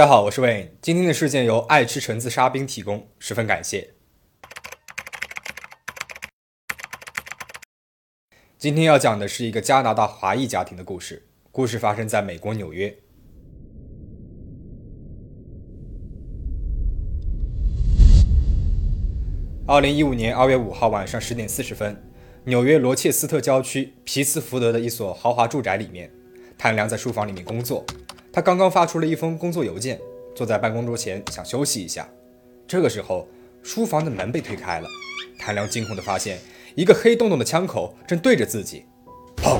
大家好，我是 Wayne。今天的事件由爱吃橙子沙冰提供，十分感谢。今天要讲的是一个加拿大华裔家庭的故事，故事发生在美国纽约。二零一五年二月五号晚上十点四十分，纽约罗切斯特郊区皮斯福德的一所豪华住宅里面，谭良在书房里面工作。他刚刚发出了一封工作邮件，坐在办公桌前想休息一下。这个时候，书房的门被推开了，谭良惊恐地发现一个黑洞洞的枪口正对着自己。砰！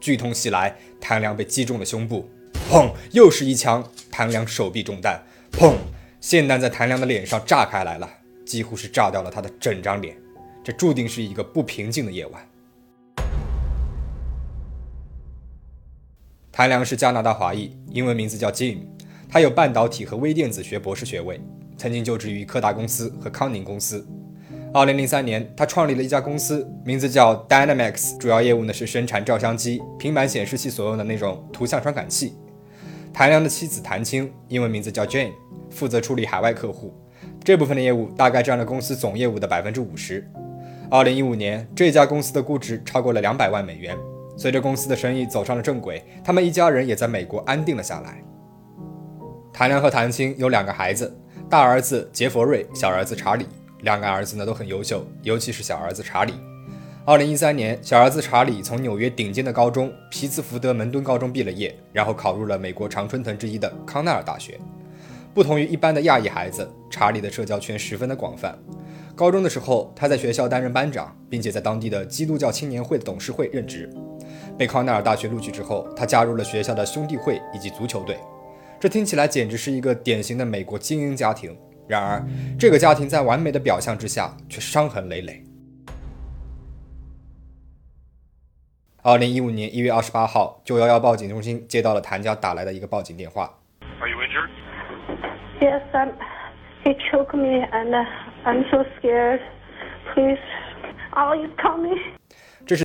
剧痛袭来，谭良被击中了胸部。砰！又是一枪，谭良手臂中弹。砰！霰弹在谭良的脸上炸开来了，几乎是炸掉了他的整张脸。这注定是一个不平静的夜晚。谭良是加拿大华裔，英文名字叫 Jim。他有半导体和微电子学博士学位，曾经就职于柯达公司和康宁公司。2003年，他创立了一家公司，名字叫 Dynamics，主要业务呢是生产照相机、平板显示器所用的那种图像传感器。谭良的妻子谭青，英文名字叫 Jane，负责处理海外客户，这部分的业务大概占了公司总业务的百分之五十。2015年，这家公司的估值超过了两百万美元。随着公司的生意走上了正轨，他们一家人也在美国安定了下来。谭良和谭青有两个孩子，大儿子杰佛瑞，小儿子查理。两个儿子呢都很优秀，尤其是小儿子查理。二零一三年，小儿子查理从纽约顶尖的高中皮兹福德门敦高中毕了业，然后考入了美国常春藤之一的康奈尔大学。不同于一般的亚裔孩子，查理的社交圈十分的广泛。高中的时候，他在学校担任班长，并且在当地的基督教青年会的董事会任职。被康奈尔大学录取之后，他加入了学校的兄弟会以及足球队。这听起来简直是一个典型的美国精英家庭。然而，这个家庭在完美的表象之下却伤痕累累。二零一五年一月二十八号，九幺幺报警中心接到了谭家打来的一个报警电话。Are you injured? Yes, I'm. He choked me, and uh, I'm so scared. Please, all you tell me.